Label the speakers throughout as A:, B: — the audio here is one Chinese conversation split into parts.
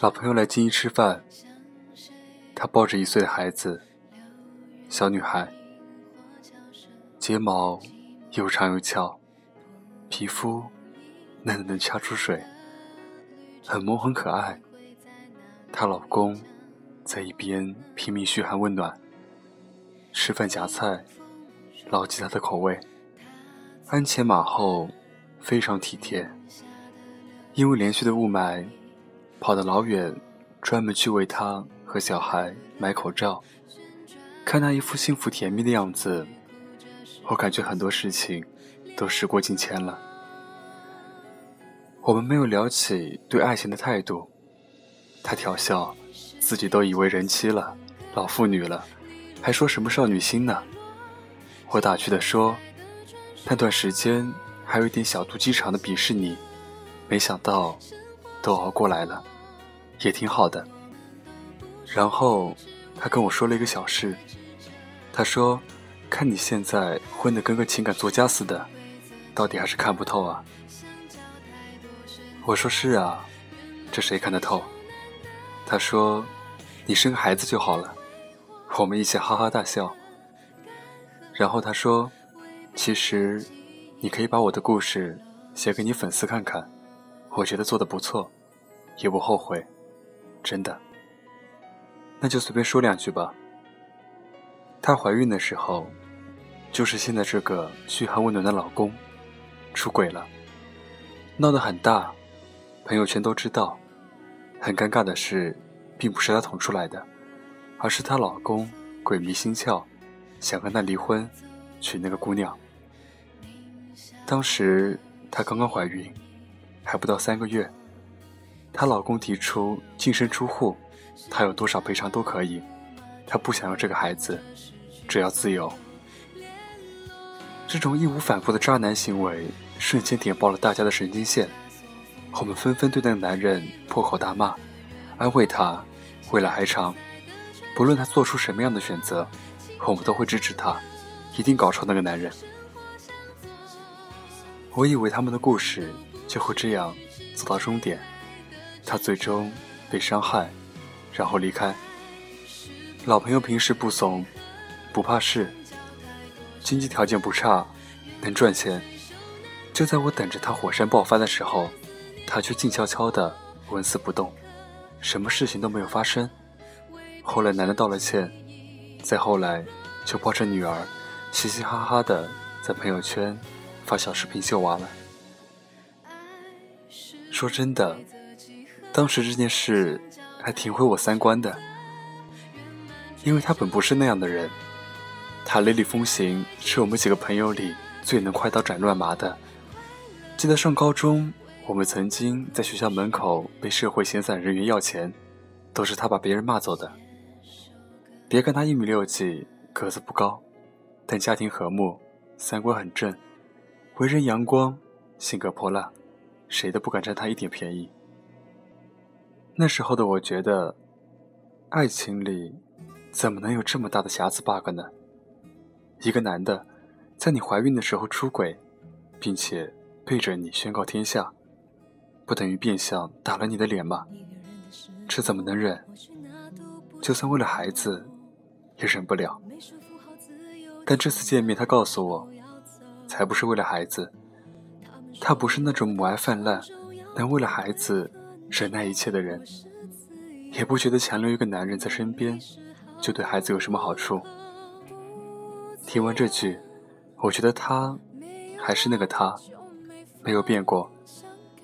A: 老朋友来金一吃饭，他抱着一岁的孩子，小女孩，睫毛又长又翘，皮肤嫩嫩的掐出水，很萌很可爱。她老公在一边拼命嘘寒问暖，吃饭夹菜，牢记她的口味，鞍前马后，非常体贴。因为连续的雾霾，跑得老远，专门去为她和小孩买口罩。看她一副幸福甜蜜的样子，我感觉很多事情都时过境迁了。我们没有聊起对爱情的态度。他调笑，自己都已为人妻了，老妇女了，还说什么少女心呢？我打趣的说，那段时间还有一点小肚鸡肠的鄙视你，没想到都熬过来了，也挺好的。然后他跟我说了一个小事，他说，看你现在混得跟个情感作家似的，到底还是看不透啊。我说是啊，这谁看得透？他说：“你生个孩子就好了。”我们一起哈哈大笑。然后他说：“其实，你可以把我的故事写给你粉丝看看，我觉得做的不错，也不后悔，真的。”那就随便说两句吧。她怀孕的时候，就是现在这个嘘寒问暖的老公出轨了，闹得很大，朋友圈都知道。很尴尬的是，并不是她捅出来的，而是她老公鬼迷心窍，想跟她离婚，娶那个姑娘。当时她刚刚怀孕，还不到三个月，她老公提出净身出户，她有多少赔偿都可以，她不想要这个孩子，只要自由。这种义无反顾的渣男行为，瞬间点爆了大家的神经线。我们纷纷对那个男人破口大骂，安慰他，未来还长，不论他做出什么样的选择，我们都会支持他，一定搞臭那个男人。我以为他们的故事就会这样走到终点，他最终被伤害，然后离开。老朋友平时不怂，不怕事，经济条件不差，能赚钱。就在我等着他火山爆发的时候。他却静悄悄的，纹丝不动，什么事情都没有发生。后来男的道了歉，再后来就抱着女儿，嘻嘻哈哈的在朋友圈发小视频秀娃了。说真的，当时这件事还挺毁我三观的，因为他本不是那样的人，他雷厉风行，是我们几个朋友里最能快刀斩乱麻的。记得上高中。我们曾经在学校门口被社会闲散人员要钱，都是他把别人骂走的。别看他一米六几，个子不高，但家庭和睦，三观很正，为人阳光，性格泼辣，谁都不敢占他一点便宜。那时候的我觉得，爱情里怎么能有这么大的瑕疵 bug 呢？一个男的在你怀孕的时候出轨，并且背着你宣告天下。不等于变相打了你的脸吗？这怎么能忍？就算为了孩子，也忍不了。但这次见面，他告诉我，才不是为了孩子。他不是那种母爱泛滥，能为了孩子忍耐一切的人，也不觉得强留一个男人在身边，就对孩子有什么好处。听完这句，我觉得他还是那个他，没有变过。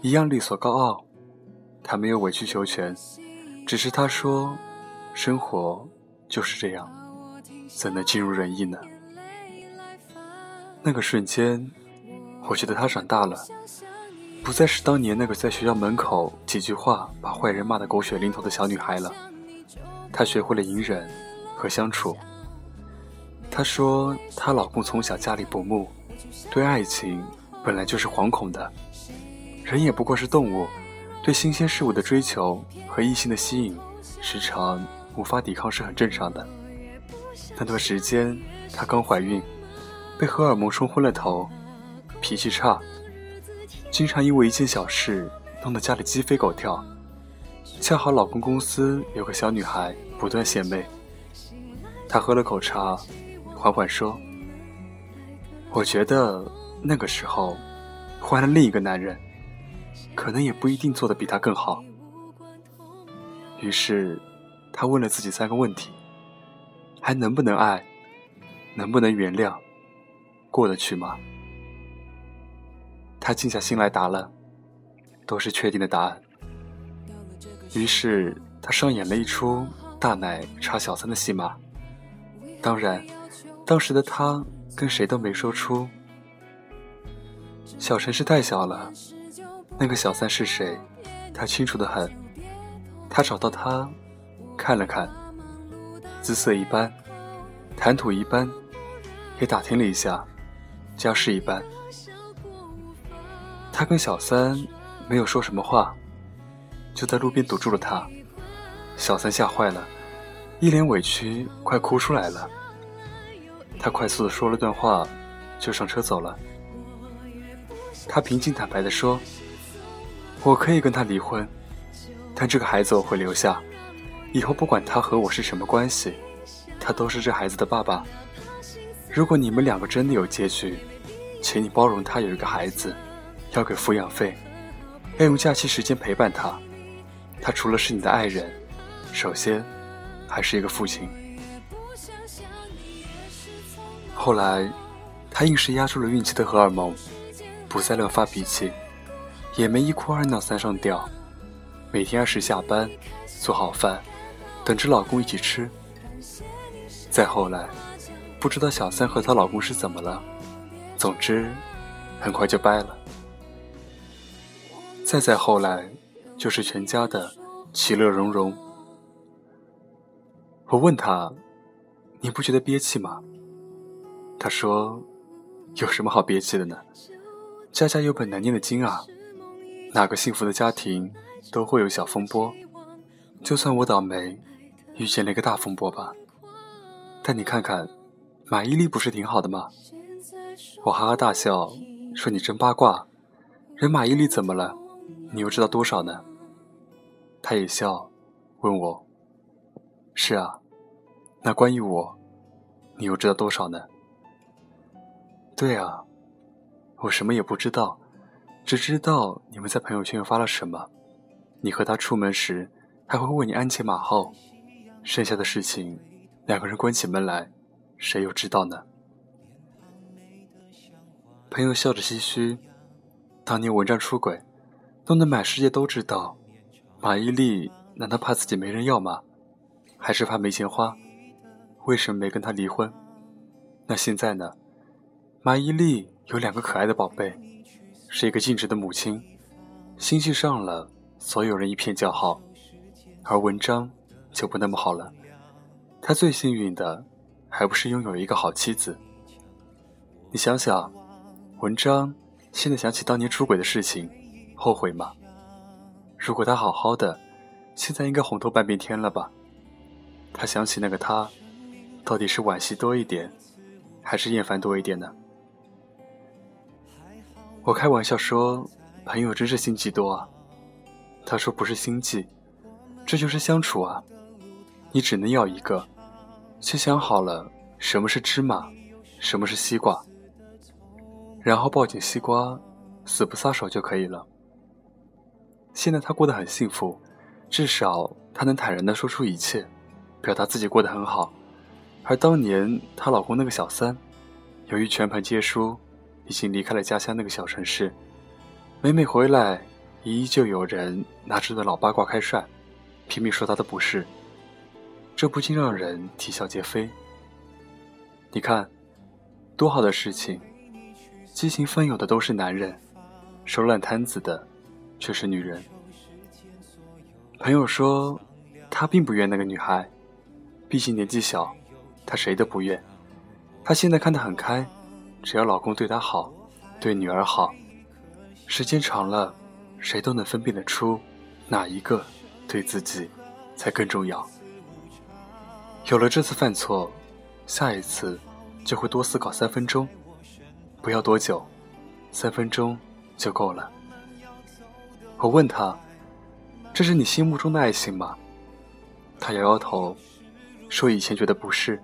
A: 一样利索高傲，他没有委曲求全，只是他说：“生活就是这样，怎能尽如人意呢？”那个瞬间，我觉得他长大了，不再是当年那个在学校门口几句话把坏人骂得狗血淋头的小女孩了。她学会了隐忍和相处。她说：“她老公从小家里不睦，对爱情本来就是惶恐的。”人也不过是动物，对新鲜事物的追求和异性的吸引，时常无法抵抗是很正常的。那段时间，她刚怀孕，被荷尔蒙冲昏了头，脾气差，经常因为一件小事弄得家里鸡飞狗跳。恰好老公公司有个小女孩不断献媚。她喝了口茶，缓缓说：“我觉得那个时候换了另一个男人，可能也不一定做的比他更好。”于是，她问了自己三个问题：还能不能爱？能不能原谅？过得去吗？她静下心来答了，都是确定的答案。于是，他上演了一出大奶插小三的戏码。当然，当时的他跟谁都没说出。小陈是太小了，那个小三是谁，他清楚的很。他找到他，看了看，姿色一般，谈吐一般，也打听了一下，家世一般。他跟小三没有说什么话。就在路边堵住了他，小三吓坏了，一脸委屈，快哭出来了。他快速的说了段话，就上车走了。他平静坦白的说：“我可以跟他离婚，但这个孩子我会留下，以后不管他和我是什么关系，他都是这孩子的爸爸。如果你们两个真的有结局，请你包容他有一个孩子，要给抚养费，要用假期时间陪伴他。”他除了是你的爱人，首先还是一个父亲。后来，他硬是压住了孕期的荷尔蒙，不再乱发脾气，也没一哭二闹三上吊，每天按时下班，做好饭，等着老公一起吃。再后来，不知道小三和她老公是怎么了，总之，很快就掰了。再再后来。就是全家的其乐融融。我问他：“你不觉得憋气吗？”他说：“有什么好憋气的呢？家家有本难念的经啊！哪个幸福的家庭都会有小风波，就算我倒霉，遇见了一个大风波吧。但你看看，马伊琍不是挺好的吗？”我哈哈大笑说：“你真八卦，人马伊琍怎么了？你又知道多少呢？”他也笑，问我：“是啊，那关于我，你又知道多少呢？”“对啊，我什么也不知道，只知道你们在朋友圈又发了什么。你和他出门时，还会为你鞍前马后。剩下的事情，两个人关起门来，谁又知道呢？”朋友笑着唏嘘：“当年文章出轨，弄得满世界都知道。”马伊琍难道怕自己没人要吗？还是怕没钱花？为什么没跟他离婚？那现在呢？马伊琍有两个可爱的宝贝，是一个尽职的母亲，心系上了，所有人一片叫好。而文章就不那么好了，他最幸运的，还不是拥有一个好妻子。你想想，文章现在想起当年出轨的事情，后悔吗？如果他好好的，现在应该红透半边天了吧？他想起那个他，到底是惋惜多一点，还是厌烦多一点呢？我开玩笑说，朋友真是心机多啊。他说不是心计，这就是相处啊。你只能要一个，先想好了什么是芝麻，什么是西瓜，然后抱紧西瓜，死不撒手就可以了。现在她过得很幸福，至少她能坦然地说出一切，表达自己过得很好。而当年她老公那个小三，由于全盘皆输，已经离开了家乡那个小城市。每每回来，依旧有人拿着的老八卦开涮，拼命说他的不是，这不禁让人啼笑皆非。你看，多好的事情，激情奋勇的都是男人，收烂摊子的。却是女人。朋友说，他并不怨那个女孩，毕竟年纪小，他谁都不怨。他现在看得很开，只要老公对她好，对女儿好，时间长了，谁都能分辨得出，哪一个对自己才更重要。有了这次犯错，下一次就会多思考三分钟，不要多久，三分钟就够了。我问他：“
B: 这是你心目中的爱情吗？”他摇摇头，说：“以前觉得不是，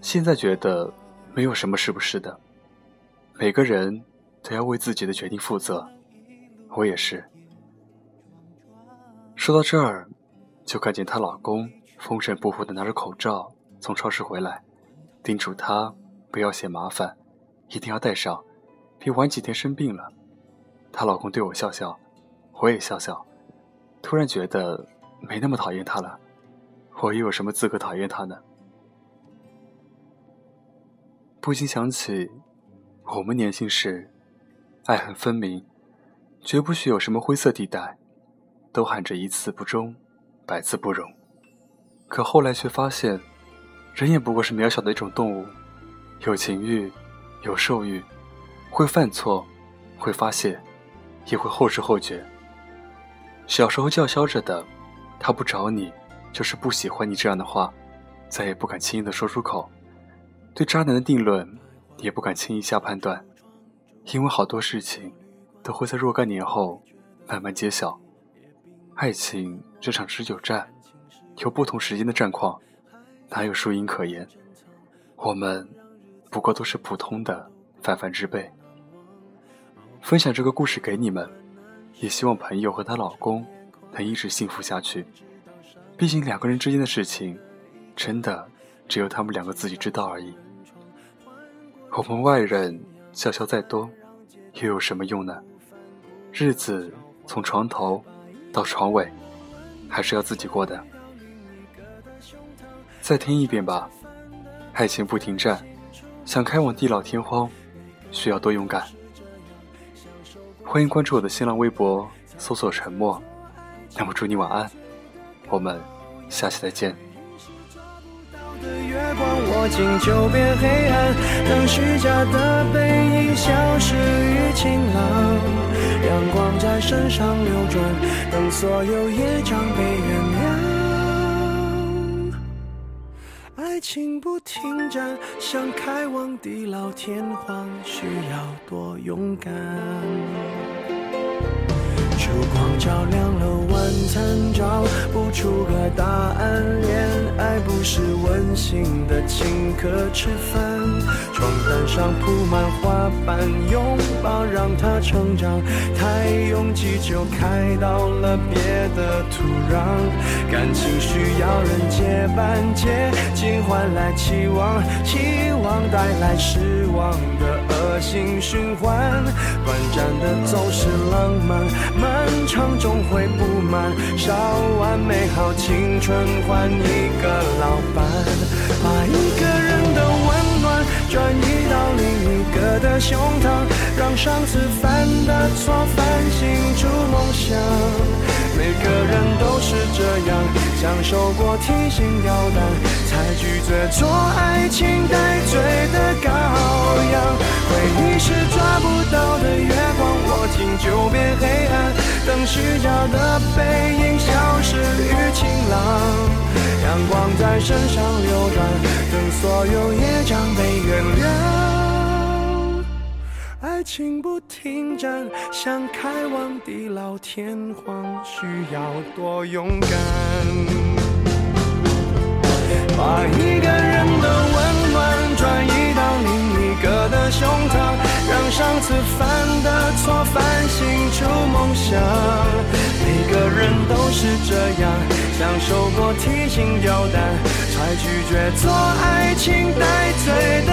B: 现在觉得没有什么是不是的。每个人都要为自己的决定负责，我也是。”说到这儿，就看见她老公风尘仆仆的拿着口罩从超市回来，叮嘱她不要嫌麻烦，一定要戴上，别晚几天生病了。她老公对我笑笑，我也笑笑，突然觉得没那么讨厌他了。我又有什么资格讨厌他呢？不禁想起，我们年轻时，爱恨分明，绝不许有什么灰色地带，都喊着一次不忠，百次不容。可后来却发现，人也不过是渺小的一种动物，有情欲，有兽欲，会犯错，会发泄，也会后知后觉。小时候叫嚣着的，他不找你。就是不喜欢你这样的话，再也不敢轻易的说出口。对渣男的定论，也不敢轻易下判断，因为好多事情都会在若干年后慢慢揭晓。爱情这场持久战，有不同时间的战况，哪有输赢可言？我们不过都是普通的泛泛之辈。分享这个故事给你们，也希望朋友和她老公能一直幸福下去。毕竟两个人之间的事情，真的只有他们两个自己知道而已。我们外人笑笑再多，又有什么用呢？日子从床头到床尾，还是要自己过的。再听一遍吧，爱情不停站，想开往地老天荒，需要多勇敢。欢迎关注我的新浪微博，搜索“沉默”。那么祝你晚安。我们下期再见阳光在身上流转等所有业障被原谅情不停站想开往地老天荒需要多勇敢烛光照亮了晚餐，找不出个答案。恋爱不是温馨的请客吃饭，床上铺满花瓣，拥抱让它成长。太拥挤就开到了别的土壤，感情需要人接班，接近换来期望，期望带来失望的恶性循环。短暂的总是浪漫。漫长终会不满，烧完美好青春换一个老伴，把一胸膛，让上次犯的错反省出梦想。每个人都是这样，享受过提心吊胆，才拒绝做爱情带罪的羔羊。回忆是抓不到的月光，握紧就变黑暗。等虚假的背影消失于晴朗，阳光在身上流转，等所有业障被原谅。情不停站，想开往地老天荒，需要多勇敢。把一个人的温暖转移到另一个的胸膛。让上次犯的错反省出梦想，每个人都是这样，享受过提心吊胆，才拒绝做爱情带罪的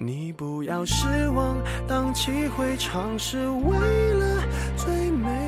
B: 你不要失望荡气回肠是为了最美。